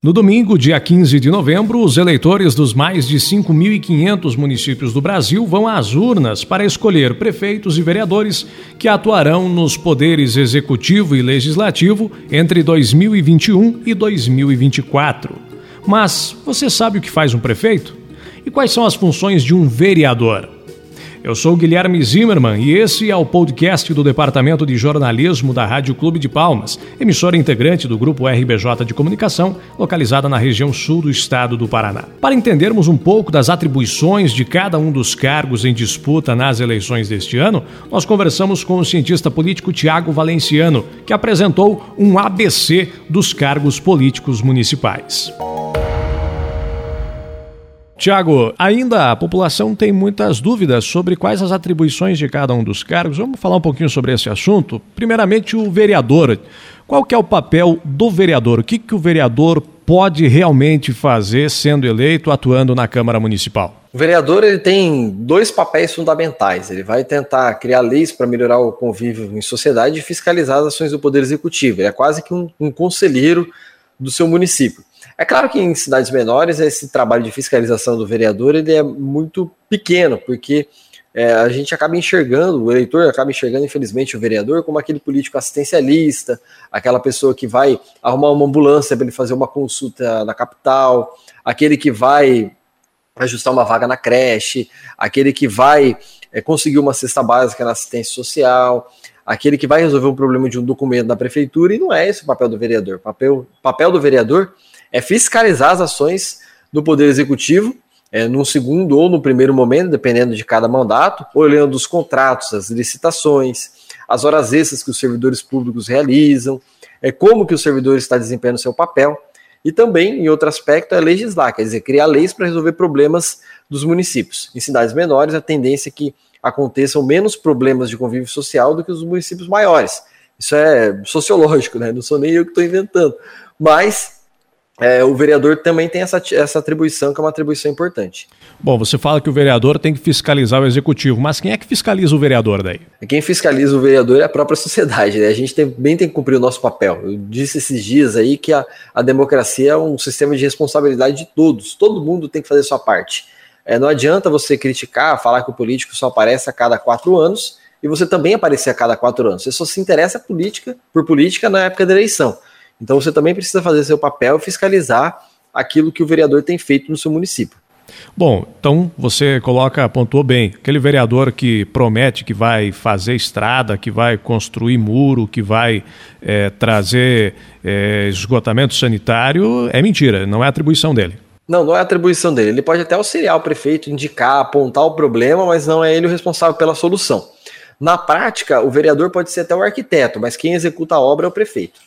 No domingo, dia 15 de novembro, os eleitores dos mais de 5.500 municípios do Brasil vão às urnas para escolher prefeitos e vereadores que atuarão nos poderes executivo e legislativo entre 2021 e 2024. Mas você sabe o que faz um prefeito? E quais são as funções de um vereador? Eu sou Guilherme Zimmermann e esse é o podcast do Departamento de Jornalismo da Rádio Clube de Palmas, emissora integrante do Grupo RBJ de Comunicação, localizada na região sul do estado do Paraná. Para entendermos um pouco das atribuições de cada um dos cargos em disputa nas eleições deste ano, nós conversamos com o cientista político Tiago Valenciano, que apresentou um ABC dos cargos políticos municipais. Tiago, ainda a população tem muitas dúvidas sobre quais as atribuições de cada um dos cargos. Vamos falar um pouquinho sobre esse assunto. Primeiramente, o vereador. Qual que é o papel do vereador? O que, que o vereador pode realmente fazer sendo eleito, atuando na Câmara Municipal? O vereador ele tem dois papéis fundamentais. Ele vai tentar criar leis para melhorar o convívio em sociedade e fiscalizar as ações do Poder Executivo. Ele é quase que um, um conselheiro do seu município. É claro que em cidades menores esse trabalho de fiscalização do vereador ele é muito pequeno, porque é, a gente acaba enxergando, o eleitor acaba enxergando, infelizmente, o vereador como aquele político assistencialista, aquela pessoa que vai arrumar uma ambulância para ele fazer uma consulta na capital, aquele que vai ajustar uma vaga na creche, aquele que vai é, conseguir uma cesta básica na assistência social, aquele que vai resolver um problema de um documento da prefeitura, e não é esse o papel do vereador. O papel, papel do vereador é fiscalizar as ações do Poder Executivo, é, num segundo ou no primeiro momento, dependendo de cada mandato, olhando os contratos, as licitações, as horas extras que os servidores públicos realizam, é, como que o servidor está desempenhando seu papel, e também, em outro aspecto, é legislar, quer dizer, criar leis para resolver problemas dos municípios. Em cidades menores, a tendência é que aconteçam menos problemas de convívio social do que os municípios maiores. Isso é sociológico, né? Não sou nem eu que estou inventando. Mas é, o vereador também tem essa, essa atribuição, que é uma atribuição importante. Bom, você fala que o vereador tem que fiscalizar o executivo, mas quem é que fiscaliza o vereador daí? Quem fiscaliza o vereador é a própria sociedade, né? A gente também tem que cumprir o nosso papel. Eu disse esses dias aí que a, a democracia é um sistema de responsabilidade de todos, todo mundo tem que fazer sua parte. É, não adianta você criticar, falar que o político só aparece a cada quatro anos e você também aparecer a cada quatro anos. Você só se interessa política, por política na época da eleição. Então você também precisa fazer seu papel e fiscalizar aquilo que o vereador tem feito no seu município. Bom, então você coloca, pontuou bem, aquele vereador que promete que vai fazer estrada, que vai construir muro, que vai é, trazer é, esgotamento sanitário, é mentira, não é atribuição dele. Não, não é atribuição dele. Ele pode até auxiliar o prefeito, indicar, apontar o problema, mas não é ele o responsável pela solução. Na prática, o vereador pode ser até o arquiteto, mas quem executa a obra é o prefeito.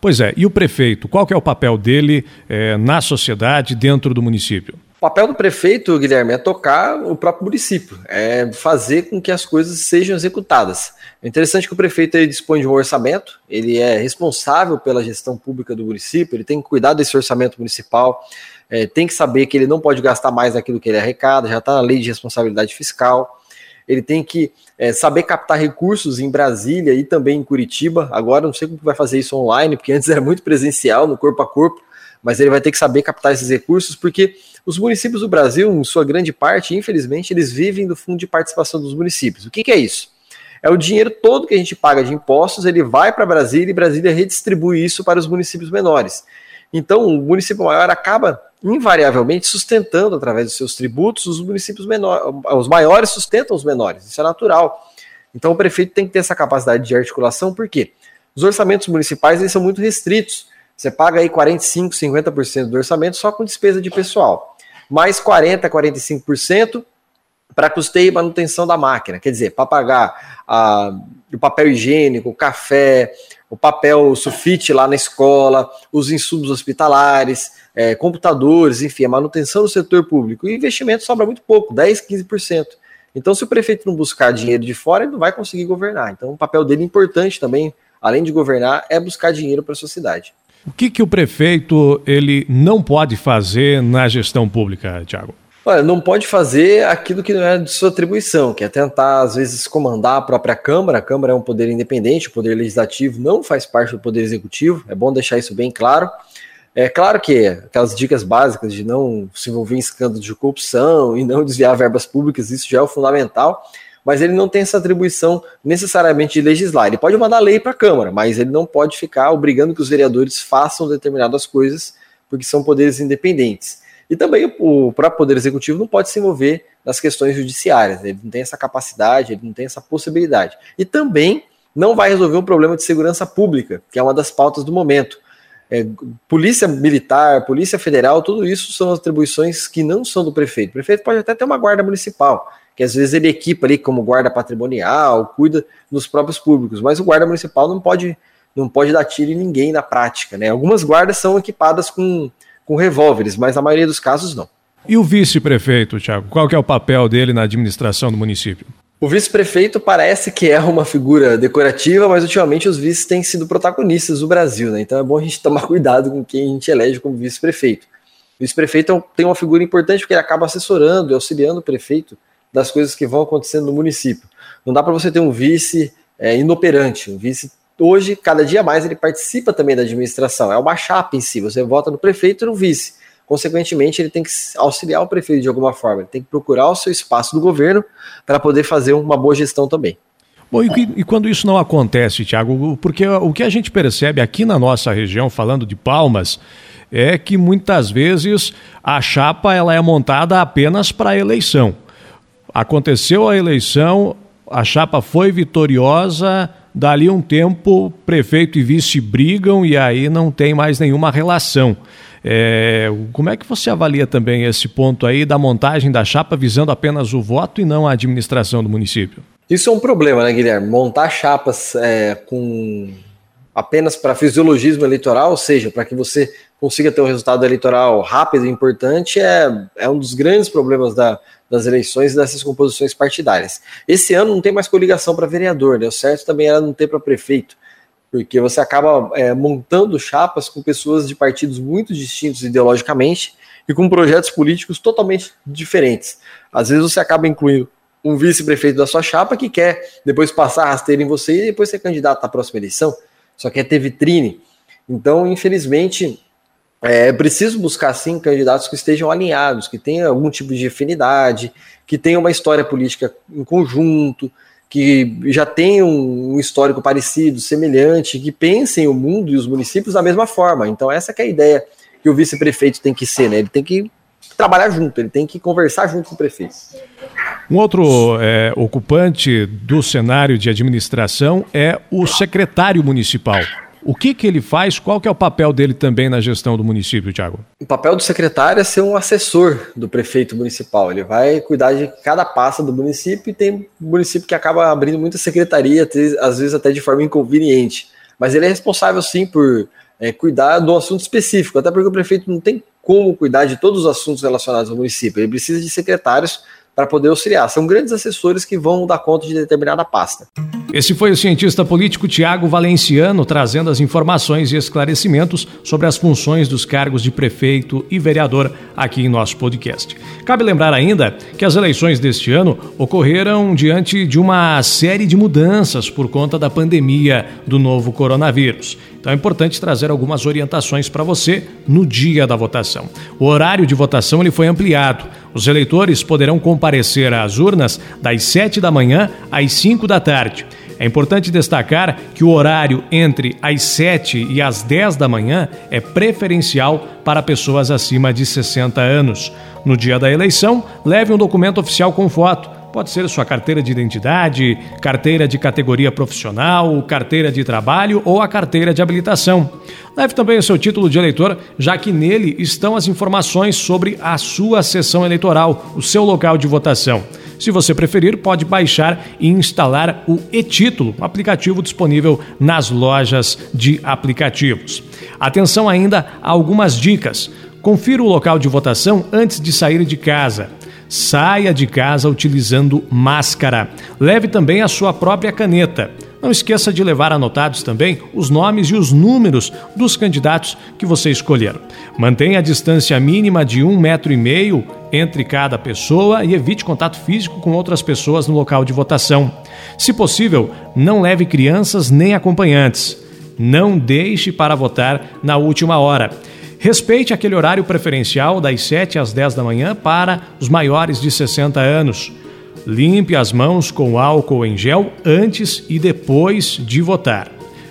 Pois é, e o prefeito, qual que é o papel dele é, na sociedade, dentro do município? O papel do prefeito, Guilherme, é tocar o próprio município, é fazer com que as coisas sejam executadas. É interessante que o prefeito ele dispõe de um orçamento, ele é responsável pela gestão pública do município, ele tem que cuidar desse orçamento municipal, é, tem que saber que ele não pode gastar mais daquilo que ele arrecada, já está na lei de responsabilidade fiscal ele tem que é, saber captar recursos em Brasília e também em Curitiba. Agora não sei como vai fazer isso online, porque antes era muito presencial, no corpo a corpo, mas ele vai ter que saber captar esses recursos, porque os municípios do Brasil, em sua grande parte, infelizmente, eles vivem do fundo de participação dos municípios. O que, que é isso? É o dinheiro todo que a gente paga de impostos, ele vai para Brasília e Brasília redistribui isso para os municípios menores. Então, o município maior acaba invariavelmente sustentando através dos seus tributos os municípios menores, os maiores sustentam os menores, isso é natural. Então o prefeito tem que ter essa capacidade de articulação, porque os orçamentos municipais eles são muito restritos. Você paga aí 45, 50% do orçamento só com despesa de pessoal, mais 40, 45% para custeio e manutenção da máquina. Quer dizer, para pagar a, o papel higiênico, o café, o papel sulfite lá na escola, os insumos hospitalares, é, computadores, enfim, a manutenção do setor público. E investimento sobra muito pouco, 10, 15%. Então, se o prefeito não buscar dinheiro de fora, ele não vai conseguir governar. Então, o papel dele é importante também, além de governar, é buscar dinheiro para a sociedade. O que, que o prefeito ele não pode fazer na gestão pública, Tiago? Olha, não pode fazer aquilo que não é de sua atribuição, que é tentar, às vezes, comandar a própria Câmara. A Câmara é um poder independente, o poder legislativo não faz parte do poder executivo, é bom deixar isso bem claro. É claro que aquelas dicas básicas de não se envolver em escândalos de corrupção e não desviar verbas públicas, isso já é o fundamental, mas ele não tem essa atribuição necessariamente de legislar. Ele pode mandar lei para a Câmara, mas ele não pode ficar obrigando que os vereadores façam determinadas coisas, porque são poderes independentes. E também o próprio Poder Executivo não pode se envolver nas questões judiciárias, ele não tem essa capacidade, ele não tem essa possibilidade. E também não vai resolver um problema de segurança pública, que é uma das pautas do momento. É, polícia militar, polícia federal, tudo isso são atribuições que não são do prefeito. O prefeito pode até ter uma guarda municipal, que às vezes ele equipa ali como guarda patrimonial, cuida dos próprios públicos, mas o guarda municipal não pode não pode dar tiro em ninguém na prática, né? Algumas guardas são equipadas com, com revólveres, mas na maioria dos casos não. E o vice-prefeito, Tiago, qual é o papel dele na administração do município? O vice-prefeito parece que é uma figura decorativa, mas ultimamente os vices têm sido protagonistas do Brasil, né? Então é bom a gente tomar cuidado com quem a gente elege como vice-prefeito. O vice-prefeito tem uma figura importante porque ele acaba assessorando e auxiliando o prefeito das coisas que vão acontecendo no município. Não dá para você ter um vice é, inoperante. Um vice, hoje, cada dia mais, ele participa também da administração. É uma chapa em si. Você vota no prefeito e no vice consequentemente, ele tem que auxiliar o prefeito de alguma forma, ele tem que procurar o seu espaço do governo para poder fazer uma boa gestão também. Bom, e, e, quando isso não acontece, Tiago, porque o que a gente percebe aqui na nossa região, falando de Palmas, é que muitas vezes a chapa ela é montada apenas para a eleição. Aconteceu a eleição, a chapa foi vitoriosa, dali um tempo prefeito e vice brigam e aí não tem mais nenhuma relação. É, como é que você avalia também esse ponto aí da montagem da chapa visando apenas o voto e não a administração do município? Isso é um problema, né, Guilherme? Montar chapas é, com apenas para fisiologismo eleitoral, ou seja, para que você consiga ter um resultado eleitoral rápido e importante, é, é um dos grandes problemas da, das eleições e dessas composições partidárias. Esse ano não tem mais coligação para vereador, né? O certo também era não ter para prefeito porque você acaba é, montando chapas com pessoas de partidos muito distintos ideologicamente e com projetos políticos totalmente diferentes. Às vezes você acaba incluindo um vice-prefeito da sua chapa que quer depois passar rasteiro em você e depois ser candidato à próxima eleição, só quer ter vitrine. Então, infelizmente, é preciso buscar sim candidatos que estejam alinhados, que tenham algum tipo de afinidade, que tenham uma história política em conjunto, que já tem um histórico parecido, semelhante, que pensem o mundo e os municípios da mesma forma. Então essa é a ideia que o vice-prefeito tem que ser, né? Ele tem que trabalhar junto, ele tem que conversar junto com o prefeito. Um outro é, ocupante do cenário de administração é o secretário municipal. O que, que ele faz? Qual que é o papel dele também na gestão do município, Tiago? O papel do secretário é ser um assessor do prefeito municipal. Ele vai cuidar de cada pasta do município e tem município que acaba abrindo muita secretaria, às vezes até de forma inconveniente. Mas ele é responsável sim por é, cuidar do assunto específico, até porque o prefeito não tem como cuidar de todos os assuntos relacionados ao município. Ele precisa de secretários para poder auxiliar. São grandes assessores que vão dar conta de determinada pasta. Esse foi o cientista político Tiago Valenciano trazendo as informações e esclarecimentos sobre as funções dos cargos de prefeito e vereador aqui em nosso podcast. Cabe lembrar ainda que as eleições deste ano ocorreram diante de uma série de mudanças por conta da pandemia do novo coronavírus. Então é importante trazer algumas orientações para você no dia da votação. O horário de votação ele foi ampliado. Os eleitores poderão comparecer às urnas das 7 da manhã às 5 da tarde. É importante destacar que o horário entre as 7 e as 10 da manhã é preferencial para pessoas acima de 60 anos. No dia da eleição, leve um documento oficial com foto Pode ser sua carteira de identidade, carteira de categoria profissional, carteira de trabalho ou a carteira de habilitação. Leve também o seu título de eleitor, já que nele estão as informações sobre a sua sessão eleitoral, o seu local de votação. Se você preferir, pode baixar e instalar o e-título, aplicativo disponível nas lojas de aplicativos. Atenção ainda a algumas dicas. Confira o local de votação antes de sair de casa. Saia de casa utilizando máscara. Leve também a sua própria caneta. Não esqueça de levar anotados também os nomes e os números dos candidatos que você escolher. Mantenha a distância mínima de um metro e meio entre cada pessoa e evite contato físico com outras pessoas no local de votação. Se possível, não leve crianças nem acompanhantes. Não deixe para votar na última hora. Respeite aquele horário preferencial das 7 às 10 da manhã para os maiores de 60 anos. Limpe as mãos com álcool em gel antes e depois de votar.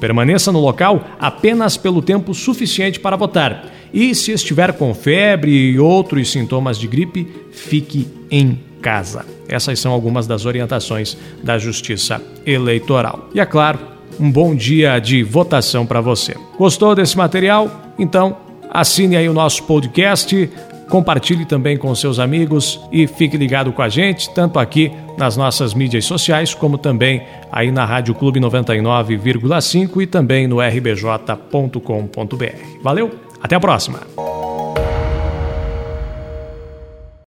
Permaneça no local apenas pelo tempo suficiente para votar. E se estiver com febre e outros sintomas de gripe, fique em casa. Essas são algumas das orientações da Justiça Eleitoral. E é claro, um bom dia de votação para você. Gostou desse material? Então, assine aí o nosso podcast compartilhe também com seus amigos e fique ligado com a gente, tanto aqui nas nossas mídias sociais, como também aí na Rádio Clube 99,5 e também no rbj.com.br. Valeu, até a próxima!